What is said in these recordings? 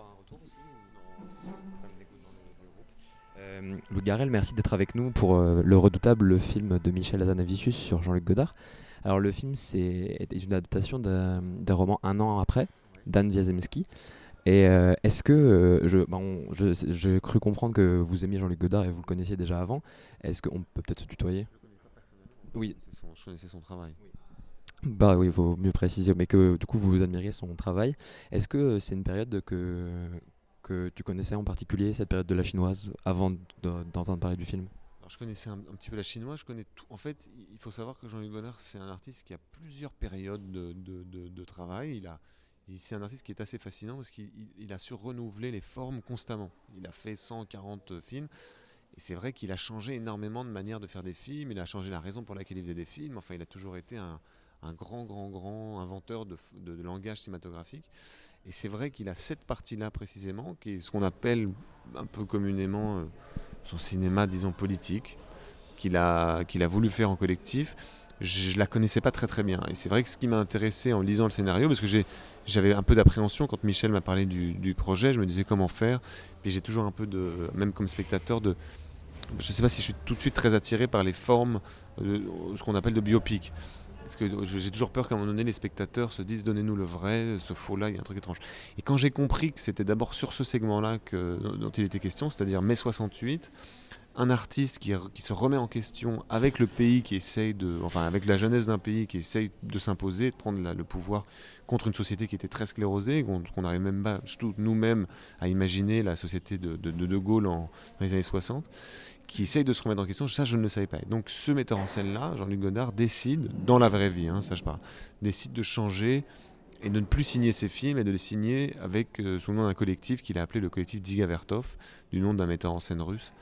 avoir un retour aussi euh, Louis Garel, merci d'être avec nous pour euh, le redoutable film de Michel Azanavicius sur Jean-Luc Godard. Alors le film c'est une adaptation d'un roman un an après, d'Anne Wiazemski. Et euh, est-ce que, je, j'ai cru comprendre que vous aimiez Jean-Luc Godard et vous le connaissiez déjà avant, est-ce qu'on peut peut-être se tutoyer? Oui. Son, je connaissais son travail. Bah oui, il faut mieux préciser, mais que du coup vous admiriez son travail. Est-ce que c'est une période que, que tu connaissais en particulier, cette période de la chinoise, avant d'entendre parler du film? Je connaissais un, petit peu la chinoise, je connais tout. En fait, il faut savoir que Jean-Luc Godard, c'est un artiste qui a plusieurs périodes de, de, de, travail. Il a, c'est un artiste qui est assez fascinant parce qu'il a su renouveler les formes constamment. Il a fait 140 films. Et c'est vrai qu'il a changé énormément de manière de faire des films. Il a changé la raison pour laquelle il faisait des films. Enfin, il a toujours été un, un grand, grand, grand inventeur de, langage cinématographique. Et c'est vrai qu'il a cette partie-là précisément, qui est ce qu'on appelle un peu communément euh, son cinéma, disons, politique, qu'il a, qu'il a voulu faire en collectif. Je, ne la connaissais pas très très bien. Et c'est vrai que ce qui m'a intéressé en lisant le scénario, parce que j'avais un peu d'appréhension quand Michel m'a parlé du, projet, je me disais comment faire. Puis j'ai toujours un peu de, même comme spectateur, de, je ne sais pas si je suis tout de suite très attiré par les formes, de, ce qu'on appelle de biopic. Parce que j'ai toujours peur qu'à un moment donné, les spectateurs se disent donnez-nous le vrai, ce faux-là, il y a un truc étrange. Et quand j'ai compris que c'était d'abord sur ce segment-là dont il était question, c'est-à-dire mai 68, un artiste qui, se remet en question avec le pays qui essaye de, enfin avec la jeunesse d'un pays qui essaye de s'imposer, de prendre le pouvoir contre une société qui était très sclérosée, qu'on n'arrive même pas nous-mêmes à imaginer la société de De, Gaulle dans les années 60 qui essaye de se remettre en question. Ça, je ne le savais pas. donc, ce metteur en scène-là, Jean-Luc Godard, décide, dans la vraie vie, hein, ça je parle, décide de changer et de ne plus signer ses films et de les signer avec euh, sous le nom d'un collectif qu'il a appelé le collectif Digavertov, du nom d'un metteur en scène russe.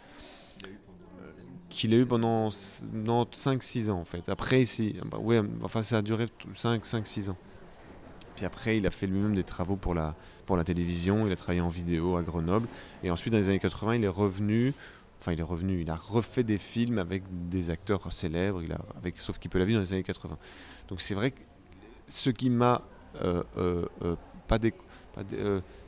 Qu'il a eu pendant 5-6 ans en fait. Après, bah, ouais, enfin, ça a duré 5-6 ans. Puis après, il a fait lui-même des travaux pour la, pour la télévision, il a travaillé en vidéo à Grenoble. Et ensuite, dans les années 80, il est revenu Enfin, il est revenu, il a refait des films avec des acteurs célèbres, il a, avec, sauf qu'il peut la vie dans les années 80. Donc c'est vrai que ce qui m'a euh, euh, euh, pas,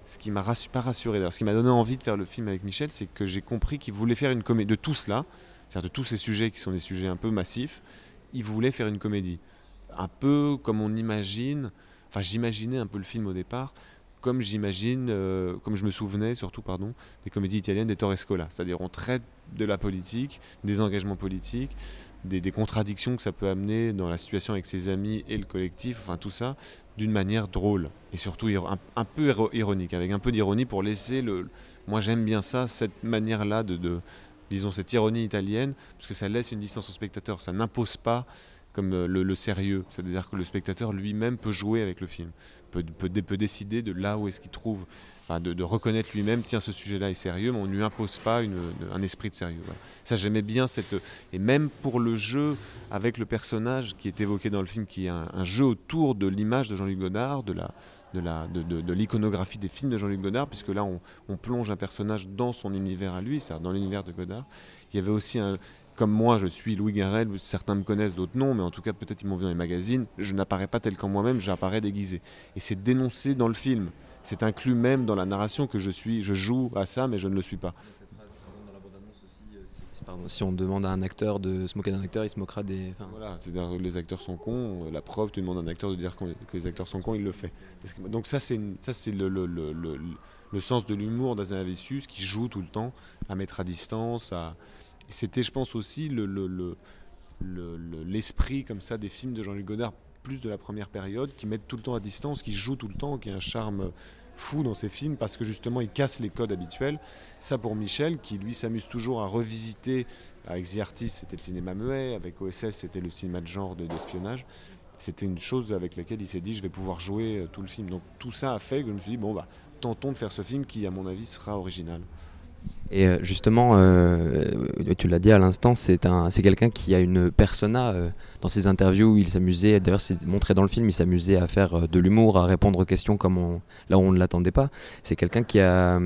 ce qui m'a pas rassuré, ce qui m'a donné envie de faire le film avec Michel, c'est que j'ai compris qu'il voulait faire une comédie de tout cela, c'est-à-dire de tous ces sujets qui sont des sujets un peu massifs. Il voulait faire une comédie, un peu comme on imagine. Enfin, j'imaginais un peu le film au départ comme j'imagine, euh, comme je me souvenais surtout, pardon, des comédies italiennes des Torrescola. C'est-à-dire on traite de la politique, des engagements politiques, des, contradictions que ça peut amener dans la situation avec ses amis et le collectif, enfin tout ça, d'une manière drôle et surtout un, peu ironique, avec un peu d'ironie pour laisser le... Moi j'aime bien ça, cette manière-là de, de, disons, cette ironie italienne, parce que ça laisse une distance au spectateur, ça n'impose pas comme euh, le, sérieux. C'est-à-dire que le spectateur lui-même peut jouer avec le film, peut, peut, peut décider de là où est-ce qu'il trouve, de, reconnaître lui-même, tiens, ce sujet-là est sérieux, mais on ne lui impose pas un esprit de sérieux. Ça, j'aimais bien cette. Et même pour le jeu avec le personnage qui est évoqué dans le film, qui est un, jeu autour de l'image de Jean-Luc Godard, de la, de, la, de, de, l'iconographie des films de Jean-Luc Godard, puisque là on, on, plonge un personnage dans son univers à lui, c'est-à-dire dans l'univers de Godard. Il y avait aussi un, comme moi, je suis Louis Garrel, certains me connaissent, d'autres non, mais en tout cas, peut-être ils m'ont vu dans les magazines, je n'apparais pas tel qu'en moi-même, j'apparais déguisé. Et c'est dénoncé dans le film. C'est inclus même dans la narration que je suis, je joue à ça, mais je ne le suis pas. Pardon, si on demande à un acteur de se moquer d'un acteur, il se moquera des. Voilà, c'est-à-dire les acteurs sont cons. La preuve, tu demandes à un acteur de dire que les acteurs sont cons, il le fait. Donc ça, c'est ça, c'est le, le, le, le, sens de l'humour d'Azanavicius qui joue tout le temps à mettre à distance, à, c'était, je pense, aussi l'esprit le, comme ça des films de Jean-Luc Godard, de la première période, qui mettent tout le temps à distance, qui jouent tout le temps, qui a un charme fou dans ces films parce que justement il casse les codes habituels. Ça pour Michel qui lui s'amuse toujours à revisiter avec The Artist c'était le cinéma muet, avec OSS c'était le cinéma de genre d'espionnage. c'était une chose avec laquelle il s'est dit je vais pouvoir jouer euh, tout le film. Donc tout ça a fait que je me suis dit bon bah tentons de faire ce film qui à mon avis sera original. Et euh, justement, euh, tu l'as dit à l'instant, c'est c'est quelqu'un qui a une persona euh, dans ses interviews. Il s'amusait, d'ailleurs, c'est montré dans le film, il s'amusait à faire de l'humour, à répondre aux questions comme là où on ne l'attendait pas. C'est quelqu'un qui a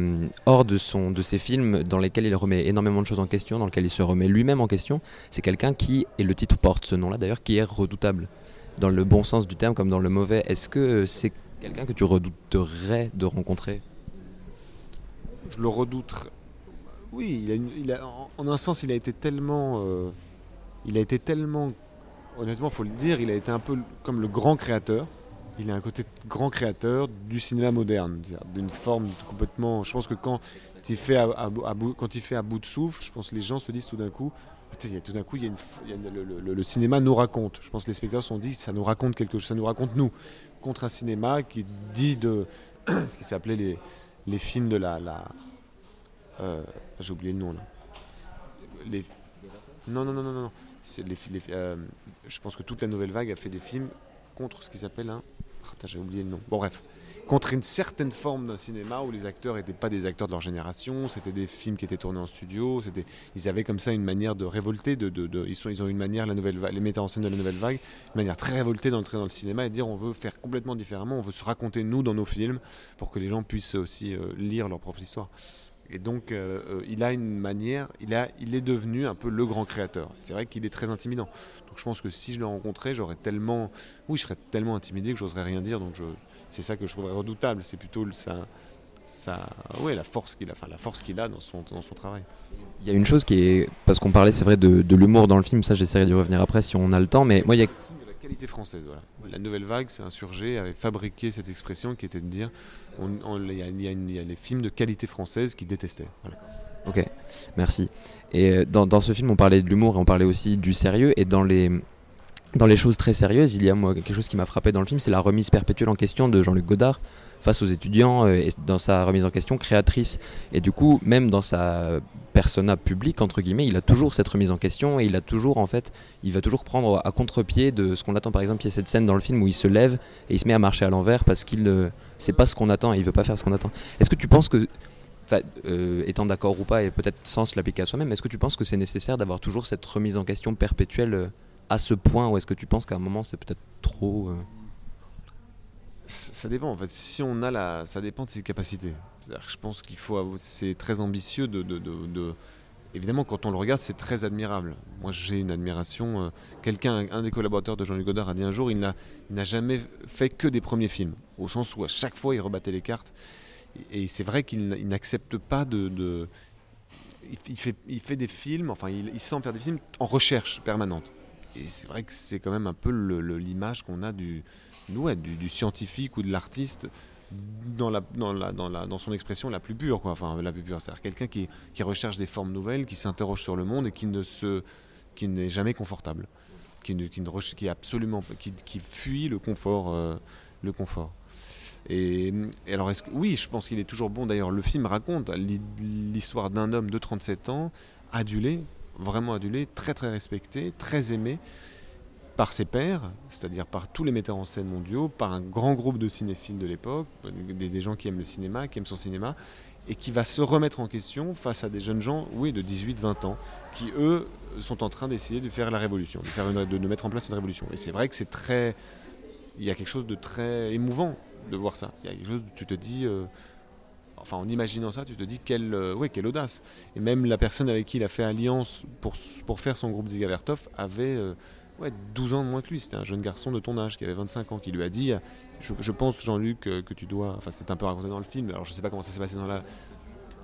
hors de son, de ses films dans lesquels il remet énormément de choses en question, dans lesquels il se remet lui-même en question. C'est quelqu'un qui, et le titre porte ce nom-là d'ailleurs, qui est redoutable dans le bon sens du terme comme dans le mauvais. Est-ce que c'est quelqu'un que tu redouterais de rencontrer? Je le redoute. Oui, en, un sens, il a été tellement, euh, il a été tellement, honnêtement, faut le dire, il a été un peu comme le grand créateur. Il a un côté grand créateur du cinéma moderne, d'une forme complètement. Je pense que quand il fait à, bout, de souffle, je pense que les gens se disent tout d'un coup, tout d'un coup, le, cinéma nous raconte. Je pense que les spectateurs se sont dit, ça nous raconte quelque chose, ça nous raconte nous, contre un cinéma qui dit de ce qui s'appelait les, films de la euh, j'ai oublié le nom là. Non, non, non, non, non. Euh, je pense que toute la nouvelle vague a fait des films contre ce qui s'appelle un. Ah, j'ai oublié le nom. Bon, bref. Contre une certaine forme d'un cinéma où les acteurs n'étaient pas des acteurs de leur génération, c'était des films qui étaient tournés en studio, ils avaient comme ça une manière de révolter, ils, sont, ils ont une manière, la nouvelle les metteurs en scène de la nouvelle vague, une manière très révoltée d'entrer dans le cinéma et de dire on veut faire complètement différemment, on veut se raconter nous dans nos films pour que les gens puissent aussi euh, lire leur propre histoire. Et donc, euh, euh, il a une manière, il, a, il est devenu un peu le grand créateur. C'est vrai qu'il est très intimidant. Donc, je pense que si je le rencontrais, j'aurais tellement, oui, je serais tellement intimidé que j'oserais rien dire. Donc, c'est ça que je trouverais redoutable. C'est plutôt ça, ça, ouais, la force qu'il a, enfin, la force qu'il a dans son, dans son travail. Il y a une chose qui est, parce qu'on parlait, c'est vrai, de, de l'humour dans le film. Ça, j'essaierai d'y revenir après si on a le temps. Mais moi, il y a qualité française. Voilà. La nouvelle vague s'est insurgée, avait fabriqué cette expression qui était de dire il y, a les films de qualité française qui détestaient. Ok, merci. Et euh, dans, dans, ce film, on parlait de l'humour et on parlait aussi du sérieux. Et dans les, dans les choses très sérieuses, il y a moi quelque chose qui m'a frappé dans le film, c'est la remise perpétuelle en question de Jean-Luc Godard face aux étudiants euh, et dans sa remise en question créatrice. Et du coup, même dans sa persona publique entre guillemets, il a toujours cette remise en question et il a toujours en fait, il va toujours prendre à contre-pied de ce qu'on attend. Par exemple, il y a cette scène dans le film où il se lève et il se met à marcher à l'envers parce qu'il ne sait pas ce qu'on attend et il veut pas faire ce qu'on attend. Est-ce que tu penses que euh, étant d'accord ou pas, et peut-être sans l'appliquer à soi-même, est-ce que tu penses que c'est nécessaire d'avoir toujours cette remise en question perpétuelle euh, à ce point ou est-ce que tu penses qu'à un moment c'est peut-être trop Ça dépend en fait. Si on a la, ça dépend de ses capacités. Je pense qu'il faut, c'est très ambitieux de, de, de, Évidemment, quand on le regarde, c'est très admirable. Moi, j'ai une admiration. Euh, quelqu'un, un des collaborateurs de Jean-Luc Godard a dit un jour, il n'a jamais fait que des premiers films, au sens où à chaque fois il rebattait les cartes. Et c'est vrai qu'il n'accepte pas de, il, fait, il fait des films, enfin, il, il semble faire des films en recherche permanente et c'est vrai que c'est quand même un peu l'image qu'on a du, ouais, du, scientifique ou de l'artiste dans, la, dans, la, dans, la, dans son expression la plus pure, quoi. Enfin, la plus pure, c'est-à-dire quelqu'un qui, qui, recherche des formes nouvelles, qui s'interroge sur le monde et qui ne n'est jamais confortable, qui ne, qui ne qui absolument, qui, qui fuit le confort, euh, le confort. Et, alors, que, oui, je pense qu'il est toujours bon. D'ailleurs, le film raconte l'histoire d'un homme de 37 ans, adulé, vraiment adulé, très très respecté, très aimé par ses pairs, c'est-à-dire par tous les metteurs en scène mondiaux, par un grand groupe de cinéphiles de l'époque, des, gens qui aiment le cinéma, qui aiment son cinéma, et qui va se remettre en question face à des jeunes gens, oui, de 18-20 ans, qui eux sont en train d'essayer de faire la révolution, de, faire de, mettre en place une révolution. Et c'est vrai que c'est très... Il y a quelque chose de très émouvant de voir ça. Il y a quelque chose tu te dis... Euh, enfin en imaginant ça, tu te dis quelle, euh, quelle audace. Et même la personne avec qui il a fait alliance pour, faire son groupe Ziga Vertov avait euh, ouais, 12 ans de moins que lui. C'était un jeune garçon de ton âge qui avait 25 ans qui lui a dit Je, pense, Jean-Luc, euh, que tu dois. Enfin, c'est un peu raconté dans le film, alors je ne sais pas comment ça s'est passé dans la.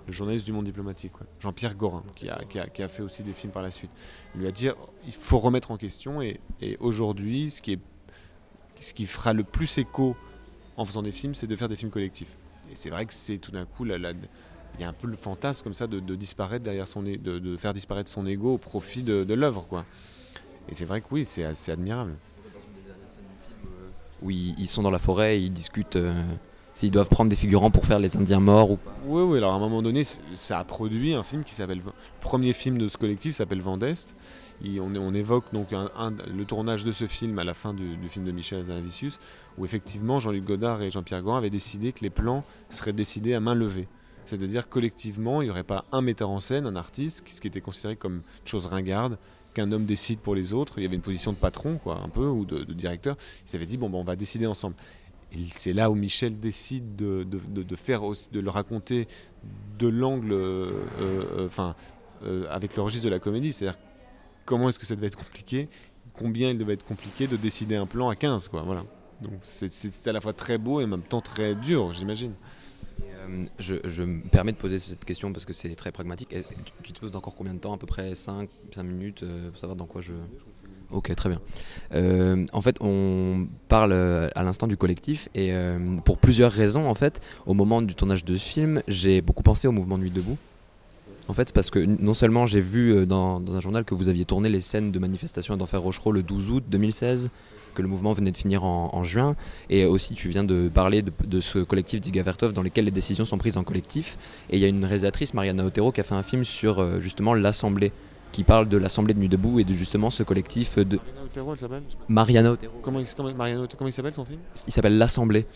Le journaliste du monde diplomatique, Jean-Pierre Gorin, qui a, fait aussi des films par la suite. Il lui a dit il faut remettre en question, et, aujourd'hui, ce qui, ce qui fera le plus écho en faisant des films, c'est de faire des films collectifs. Et c'est vrai que c'est tout d'un coup, il y a un peu le fantasme comme ça de, disparaître derrière son, de, de, faire disparaître son ego au profit de, de l'œuvre, quoi. Et c'est vrai que oui, c'est assez admirable. Oui, ils sont dans la forêt, ils discutent euh, s'ils doivent prendre des figurants pour faire les Indiens morts ou pas. Oui, oui. Alors à un moment donné, ça a produit un film qui s'appelle le premier film de ce collectif s'appelle Vendeste on, évoque donc le tournage de ce film à la fin du, film de Michel Azanavicius, où effectivement Jean-Luc Godard et Jean-Pierre Gorin avaient décidé que les plans seraient décidés à main levée. C'est-à-dire collectivement, il n'y aurait pas un metteur en scène, un artiste, ce qui était considéré comme chose ringarde, qu'un homme décide pour les autres. Il y avait une position de patron, quoi, un peu, ou de, directeur. Ils avaient dit bon, on va décider ensemble. C'est là où Michel décide de, faire de le raconter de l'angle, euh, euh, enfin, euh, avec le registre de la comédie. C'est-à-dire comment est-ce que ça devait être compliqué, combien il devait être compliqué de décider un plan à 15, quoi. Voilà. Donc c'est à la fois très beau et en même temps très dur, j'imagine. Euh, je, me permets de poser cette question parce que c'est très pragmatique. Tu, te poses encore combien de temps? À peu près 5, 5 minutes pour savoir dans quoi je. Ok, très bien. en fait, on parle à l'instant du collectif et pour plusieurs raisons, en fait, au moment du tournage de ce film, j'ai beaucoup pensé au mouvement Nuit debout. En fait, parce que non seulement j'ai vu euh, dans, un journal que vous aviez tourné les scènes de manifestation à d'Enfer Rochereau le 12 août 2016, que le mouvement venait de finir en, juin, et aussi tu viens de parler de, ce collectif Vertov dans lequel les décisions sont prises en collectif. Et il y a une réalisatrice, Mariana Otero, qui a fait un film sur euh, justement l'Assemblée qui parle de l'Assemblée de Nuit Debout et de justement ce collectif de. Mariana Otero, elle s'appelle? Mariana Otero. Comment, comment il s'appelle son film? Il s'appelle L'Assemblée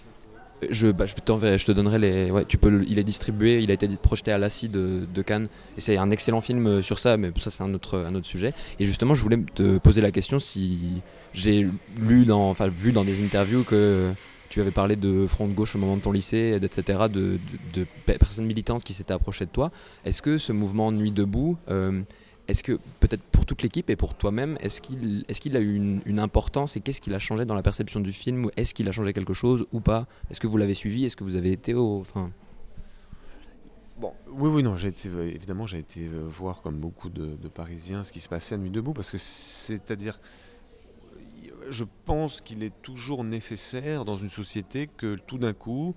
je, bah, je, te donnerai les. Ouais, tu peux, il est distribué, il a été projeté à l'ACI de, Cannes. Et c'est un excellent film euh, sur ça, mais ça, c'est un autre, sujet. Et justement, je voulais te poser la question si j'ai lu, dans, enfin, vu dans des interviews que tu avais parlé de front de gauche au moment de ton lycée, etc., de, de, personnes militantes qui s'étaient approchées de toi. Est-ce que ce mouvement Nuit debout. Euh, est-ce que peut-être pour toute l'équipe et pour toi-même, est-ce qu'il a eu une, importance et qu'est-ce qu'il a changé dans la perception du film Est-ce qu'il a changé quelque chose ou pas? Est-ce que vous l'avez suivi? Est-ce que vous avez été au... Oui, oui, non, évidemment, j'ai été euh, voir, comme beaucoup de, Parisiens, ce qui se passait à Nuit debout, parce que c'est-à-dire, je pense qu'il est toujours nécessaire dans une société que tout d'un coup,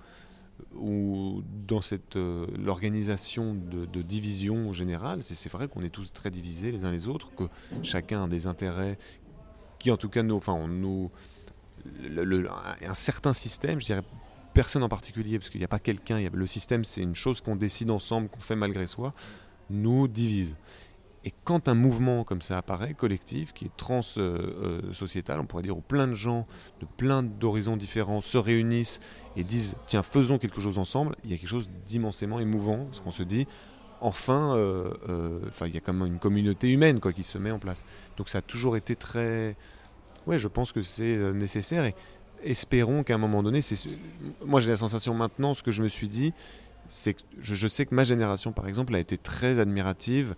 ou dans cette euh, l'organisation de, division générale, c'est vrai qu'on est tous très divisés les uns les autres, que chacun a des intérêts qui en tout cas nous, enfin nous, un certain système, je dirais personne en particulier, parce qu'il n'y a pas quelqu'un, le système c'est une chose qu'on décide ensemble, qu'on fait malgré soi, nous divise. Et quand un mouvement comme ça apparaît, collectif, qui est trans-sociétal, on pourrait dire où plein de gens de plein d'horizons différents se réunissent et disent tiens, faisons quelque chose ensemble, il y a quelque chose d'immensément émouvant, parce qu'on se dit enfin, euh, euh, il y a quand même une communauté humaine quoi, qui se met en place. Donc ça a toujours été très. Ouais, je pense que c'est euh, nécessaire et espérons qu'à un moment donné, c'est. Moi j'ai la sensation maintenant, ce que je me suis dit, c'est que je, sais que ma génération, par exemple, a été très admirative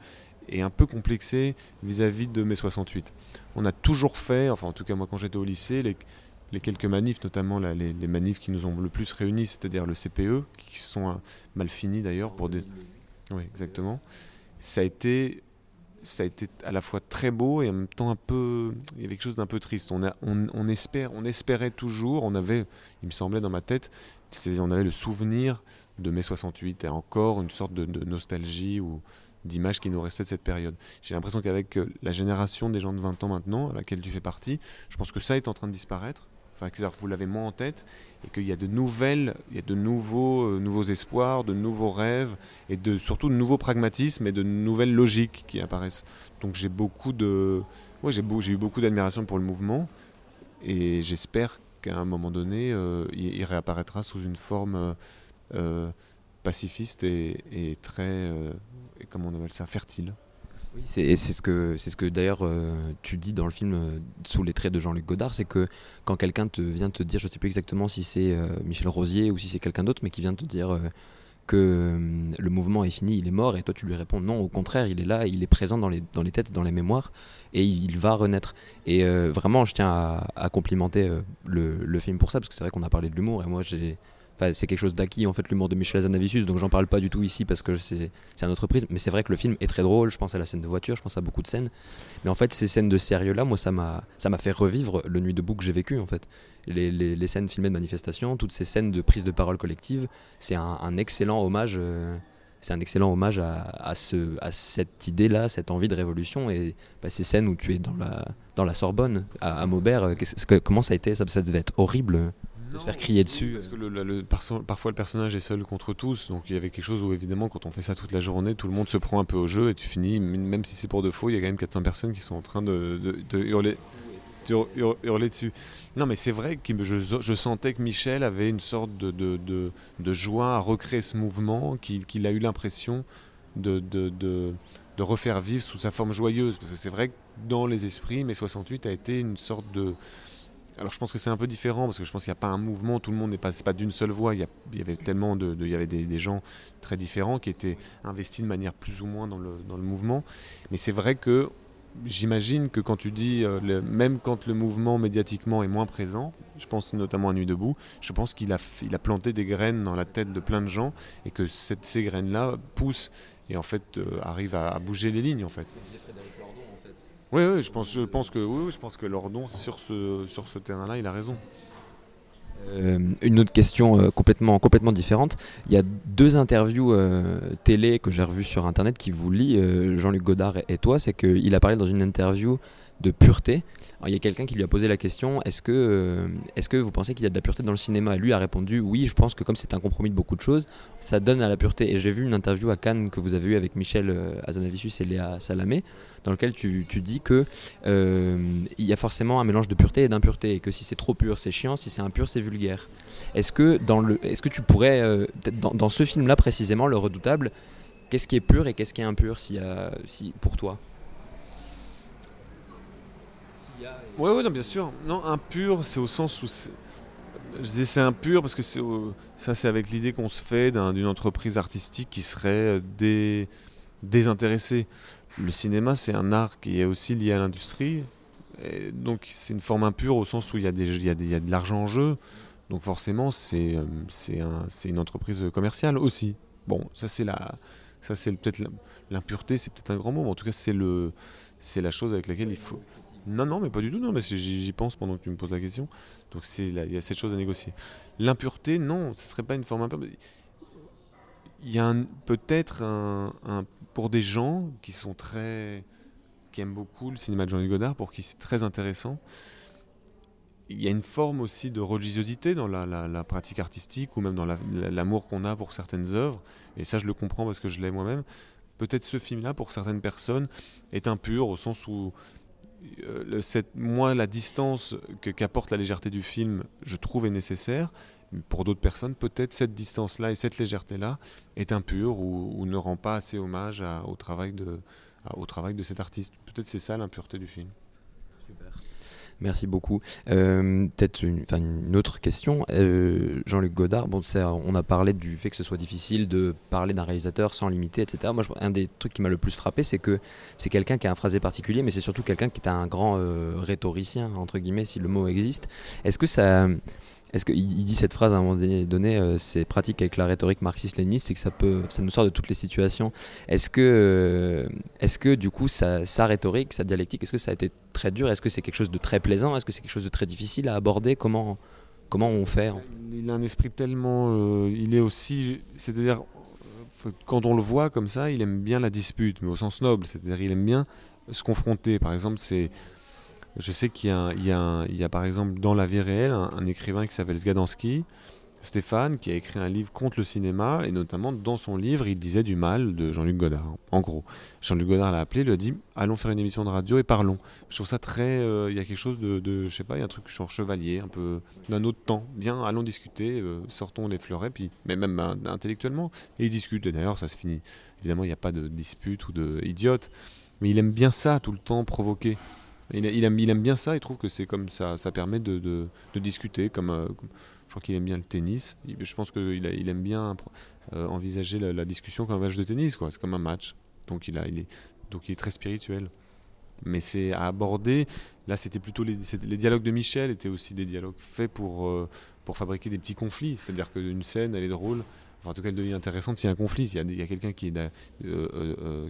et un peu complexé vis-à-vis de mai 68. On a toujours fait, enfin en tout cas moi quand j'étais au lycée, les, quelques manifs, notamment les, manifs qui nous ont le plus réunis, c'est-à-dire le CPE, qui sont euh, mal finis d'ailleurs pour des... Oui, exactement. Ça a été ça a été à la fois très beau et en même temps un peu il y avait quelque chose d'un peu triste on, a, on, espère on espérait toujours on avait il me semblait dans ma tête on avait le souvenir de mai 68 et encore une sorte de, de nostalgie ou d'images qui nous restaient de cette période. J'ai l'impression qu'avec euh, la génération des gens de 20 ans maintenant, à laquelle tu fais partie, je pense que ça est en train de disparaître. Enfin, que vous l'avez moins en tête et qu'il y a de nouvelles, il y a de nouveaux, euh, nouveaux espoirs, de nouveaux rêves et de surtout de nouveaux pragmatismes et de nouvelles logiques qui apparaissent. Donc j'ai beaucoup de, ouais, j'ai, eu beaucoup d'admiration pour le mouvement et j'espère qu'à un moment donné, euh, il, réapparaîtra sous une forme pacifiste et, très, comment on appelle ça, fertile. Oui, c'est ce que, ce que d'ailleurs euh, tu dis dans le film euh, sous les traits de Jean-Luc Godard, c'est que quand quelqu'un te vient te dire, je ne sais plus exactement si c'est Michel Rosier ou si c'est quelqu'un d'autre, mais qui vient te dire que le mouvement est fini, il est mort, et toi tu lui réponds non, au contraire, il est là, il est présent dans les, dans les têtes, dans les mémoires, et il va renaître. Et vraiment, je tiens à, à complimenter le, le, film pour ça, parce que c'est vrai qu'on a parlé de l'humour, et moi j'ai c'est quelque chose d'acquis en fait l'humour de Michel Azanavicius, donc j'en parle pas du tout ici parce que c'est un autre prisme. Mais c'est vrai que le film est très drôle. Je pense à la scène de voiture, je pense à beaucoup de scènes. Mais en fait, ces scènes de sérieux là, moi, ça m'a ça m'a fait revivre le nuit debout que j'ai vécu en fait. Les, les, scènes filmées de manifestation, toutes ces scènes de prise de parole collective, c'est un, excellent hommage. Euh, c'est un excellent hommage à, à, ce, à cette idée-là, cette envie de révolution et bah, ces scènes où tu es dans la, dans la Sorbonne, à, Maubert, euh, comment ça a été ça, ça devait être horrible de se faire crier dessus. Parce que le, parfois le personnage est seul contre tous, donc il y avait quelque chose où évidemment quand on fait ça toute la journée, tout le monde se prend un peu au jeu et tu finis, même si c'est pour de faux, il y a quand même 400 personnes qui sont en train de, hurler, hurler dessus. Non mais c'est vrai que je, sentais que Michel avait une sorte de, de joie à recréer ce mouvement, qu'il a eu l'impression de, de, refaire vivre sous sa forme joyeuse. Parce que c'est vrai que dans les esprits, mai 68 a été une sorte de alors je pense que c'est un peu différent parce que je pense qu'il n'y a pas un mouvement, tout le monde n'est pas, pas d'une seule voix. Il y, avait tellement de, des, gens très différents qui étaient investis de manière plus ou moins dans le, dans le mouvement. Mais c'est vrai que j'imagine que quand tu dis, euh, même quand le mouvement médiatiquement est moins présent, je pense notamment à Nuit debout, je pense qu'il a, il planté des graines dans la tête de plein de gens et que ces graines-là poussent et en fait euh, arrivent à, bouger les lignes en fait. Oui, oui, je pense, je pense que oui, je pense que Lordon sur ce, sur ce terrain-là, il a raison. Euh, une autre question euh, complètement, complètement différente. Il y a deux interviews euh, télé que j'ai revues sur internet qui vous lient, Jean-Luc Godard et, toi. C'est qu'il a parlé dans une interview de pureté. il y a quelqu'un qui lui a posé la question est-ce que, euh, est que vous pensez qu'il y a de la pureté dans le cinéma? Et lui a répondu oui, je pense que comme c'est un compromis de beaucoup de choses, ça donne à la pureté. Et j'ai vu une interview à Cannes que vous avez eue avec Michel euh, Azanavicius et Léa Salamé, dans lequel tu, dis que euh, il y a forcément un mélange de pureté et d'impureté, et que si c'est trop pur, c'est chiant, si c'est impur, c'est vulgaire. Est-ce que, dans est-ce que tu pourrais, dans, dans, ce film-là précisément, Le Redoutable, qu'est-ce qui est pur et qu'est-ce qui est impur si, si, pour toi? Oui, ouais, bien sûr. Non, impur, c'est au sens où. Je dis c'est impur parce que c'est ça, c'est avec l'idée qu'on se fait d'une entreprise artistique qui serait euh, désintéressée. Le cinéma, c'est un art qui est aussi lié à l'industrie. Donc, c'est une forme impure au sens où il y a, y y a de l'argent en jeu. Donc, forcément, c'est euh, un, une entreprise commerciale aussi. Bon, ça, c'est la. Ça, c'est peut-être l'impureté, c'est peut-être un grand mot, mais en tout cas, c'est le, c'est la chose avec laquelle il faut, non, non, mais pas du tout. Non, mais j'y pense pendant que tu me poses la question. Donc il y a cette chose à négocier. L'impureté, non, ce serait pas une forme impure. Il y a peut-être un, pour des gens qui sont très, qui aiment beaucoup le cinéma de Jean-Luc Godard, pour qui c'est très intéressant. Il y a une forme aussi de religiosité dans la, pratique artistique ou même dans l'amour qu'on a pour certaines œuvres. Et ça, je le comprends parce que je l'ai moi-même. Peut-être ce film-là, pour certaines personnes, est impur au sens où euh, cette, moi, la distance que, qu'apporte la légèreté du film, je trouve est nécessaire. Pour d'autres personnes, peut-être cette distance-là et cette légèreté-là est impure ou, ne rend pas assez hommage au, travail de, au travail de cet artiste. Peut-être c'est ça l'impureté du film. Merci beaucoup. Euh, peut-être une, autre question. Euh, Jean-Luc Godard, bon, on a parlé du fait que ce soit difficile de parler d'un réalisateur sans limiter, etc. Moi, un des trucs qui m'a le plus frappé, c'est que c'est quelqu'un qui a un phrasé particulier, mais c'est surtout quelqu'un qui est un grand euh, rhétoricien, entre guillemets, si le mot existe. Est-ce que ça est-ce qu'il dit cette phrase à un moment donné, euh, c'est pratique avec la rhétorique marxiste-léniniste, c'est que ça peut, ça nous sort de toutes les situations. Est-ce que, euh, est-ce que du coup, sa, rhétorique, sa dialectique, est-ce que ça a été très dur? Est-ce que c'est quelque chose de très plaisant? Est-ce que c'est quelque chose de très difficile à aborder? Comment, comment on fait Il a un esprit tellement, euh, il est aussi, c'est-à-dire quand on le voit comme ça, il aime bien la dispute, mais au sens noble, c'est-à-dire il aime bien se confronter. Par exemple, c'est je sais qu'il y, a par exemple dans la vie réelle un, écrivain qui s'appelle Zgadansky, Stéphane, qui a écrit un livre contre le cinéma, et notamment dans son livre, il disait du mal de Jean-Luc Godard. En gros, Jean-Luc Godard l'a appelé, lui a dit Allons faire une émission de radio et parlons. Je trouve ça très. Euh, il y a quelque chose de, je sais pas, il y a un truc genre chevalier, un peu d'un autre temps. Bien, allons discuter, euh, sortons les fleurets, puis, mais même euh, intellectuellement. Et ils discutent, et d'ailleurs, ça se finit. Évidemment, il n'y a pas de dispute ou de mais il aime bien ça, tout le temps provoquer. Il, aime, bien ça, il trouve que c'est comme ça, ça permet de, discuter, comme, euh, je crois qu'il aime bien le tennis, je pense qu'il il aime bien euh, envisager la, discussion comme un match de tennis, c'est comme un match, donc il, est, très spirituel. Mais c'est à aborder, là c'était plutôt les, dialogues de Michel étaient aussi des dialogues faits euh, pour fabriquer des petits conflits, c'est-à-dire qu'une scène elle est drôle, en tout cas elle devient intéressante s'il y a un conflit, s'il y a, quelqu'un qui,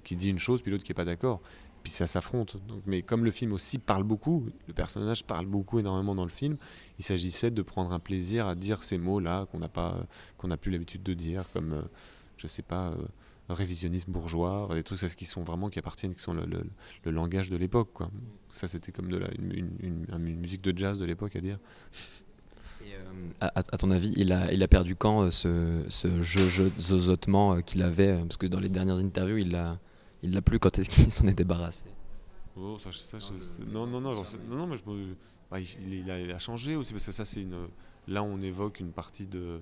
qui dit une chose puis l'autre qui n'est pas d'accord puis ça s'affronte. Mais comme le film aussi parle beaucoup, le personnage parle beaucoup énormément dans le film, il s'agissait de prendre un plaisir à dire ces mots-là qu'on n'a plus l'habitude de dire, comme, euh, je sais pas, euh, révisionnisme bourgeois, des trucs ça, qui sont vraiment, qui appartiennent, qui sont le, langage de l'époque. Ça, c'était comme de la, une, musique de jazz de l'époque à dire. Euh, à, ton avis, il a, il a perdu quand ce, ce jeu, jeu zozotement qu'il avait? Parce que dans les dernières interviews, il l'a il l'a plus quand est-ce qu'il s'en est débarrassé oh, non, non, non, non, mais je bah, il, a, changé aussi parce que ça, c'est une. Là, on évoque une partie de.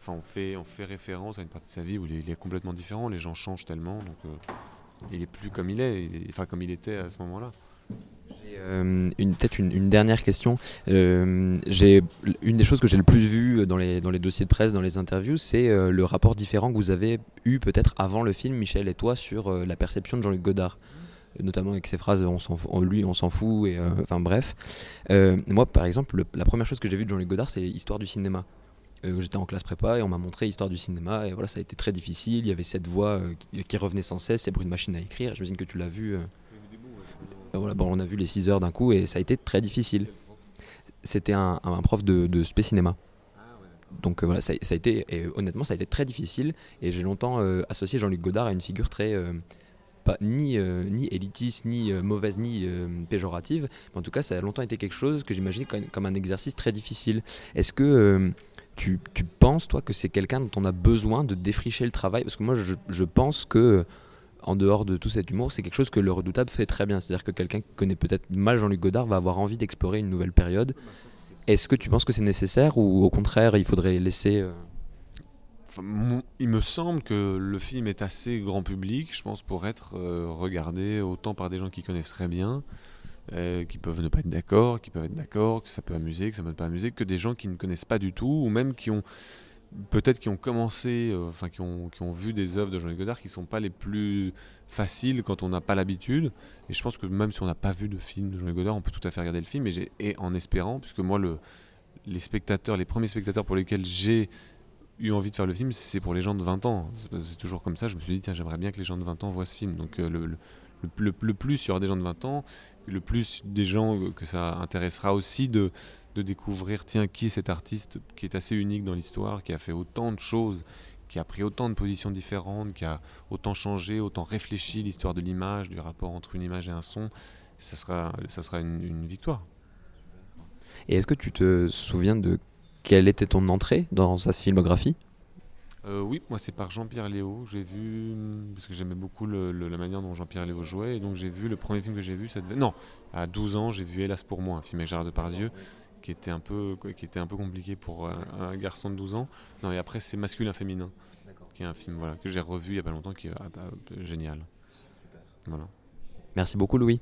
Enfin, on fait, on fait référence à une partie de sa vie où il est, complètement différent. Les gens changent tellement, donc euh, il est plus comme il est, enfin comme il était à ce moment-là. Euh, peut-être une, dernière question. Euh, une des choses que j'ai le plus vu dans les, dossiers de presse, dans les interviews, c'est euh, le rapport différent que vous avez eu peut-être avant le film, Michel et toi, sur la perception de Jean-Luc Godard. notamment avec ses phrases on s'en fout, lui on s'en fout enfin bref. moi par exemple, la première chose que j'ai vue de Jean-Luc Godard, c'est Histoire du cinéma. J'étais en classe prépa et on m'a montré Histoire du cinéma et voilà ça a été très difficile. Il y avait cette voix qui, revenait sans cesse, c'est pour une machine à écrire. J'imagine que tu l'as vu. Voilà, bon, on a vu les 6 heures d'un coup et ça a été très difficile. C'était un, prof de, de spé cinéma. Donc euh, voilà, ça, a été, et honnêtement, ça a été très difficile. Et j'ai longtemps euh, associé Jean-Luc Godard à une figure très. Euh, pas, ni, ni élitiste, ni mauvaise, ni péjorative. Mais en tout cas, ça a longtemps été quelque chose que j'imagine comme, un exercice très difficile. Est-ce que. Tu, tu, penses, toi, que c'est quelqu'un dont on a besoin de défricher le travail? Parce que moi, je, je pense que en dehors de tout cet humour, c'est quelque chose que le redoutable fait très bien. C'est-à-dire que quelqu'un qui connaît peut-être mal Jean-Luc Godard va avoir envie d'explorer une nouvelle période. Est-ce que tu penses que c'est nécessaire ou au contraire il faudrait laisser euh, Il me semble que le film est assez grand public, je pense, pour être euh, regardé autant par des gens qui connaissent très bien, euh, qui peuvent ne pas être d'accord, qui peuvent être d'accord, que ça peut amuser, que ça ne peut pas amuser, que des gens qui ne connaissent pas du tout ou même qui ont peut-être qui ont commencé, euh, enfin qui, ont, qui, ont, vu des œuvres de Jean-Luc Godard qui sont pas les plus faciles quand on n'a pas l'habitude. Et je pense que même si on n'a pas vu de film de Jean-Luc Godard, on peut tout à fait regarder le film. Et, et en espérant, puisque moi, le, les spectateurs, les premiers spectateurs pour lesquels j'ai eu envie de faire le film, c'est pour les gens de 20 ans. C'est toujours comme ça. Je me suis dit, tiens, j'aimerais bien que les gens de 20 ans voient ce film. Donc euh, le, le, le, plus il y aura des gens de 20 ans, le plus des gens que ça intéressera aussi de de découvrir, tiens, qui est cet artiste qui est assez unique dans l'histoire, qui a fait autant de choses, qui a pris autant de positions différentes, qui a autant changé, autant réfléchi l'histoire de l'image, du rapport entre une image et un son. Ça sera, ça sera une, victoire. Et est-ce que tu te souviens de quelle était ton entrée dans sa filmographie? Euh, oui, moi c'est par Jean-Pierre Léo. J'ai vu, parce que j'aimais beaucoup la manière dont Jean-Pierre Léo jouait, et donc j'ai vu le premier film que j'ai vu, ça non, à 12 ans, j'ai vu Hélas pour moi, un film avec Gérard Depardieu, qui était un peu, qui était un peu compliqué pour un, garçon de 12 ans. Non, et après, c'est Masculin Féminin, qui est un film voilà, que j'ai revu il n'y a pas longtemps, qui est ah, bah, génial. Voilà. Merci beaucoup, Louis.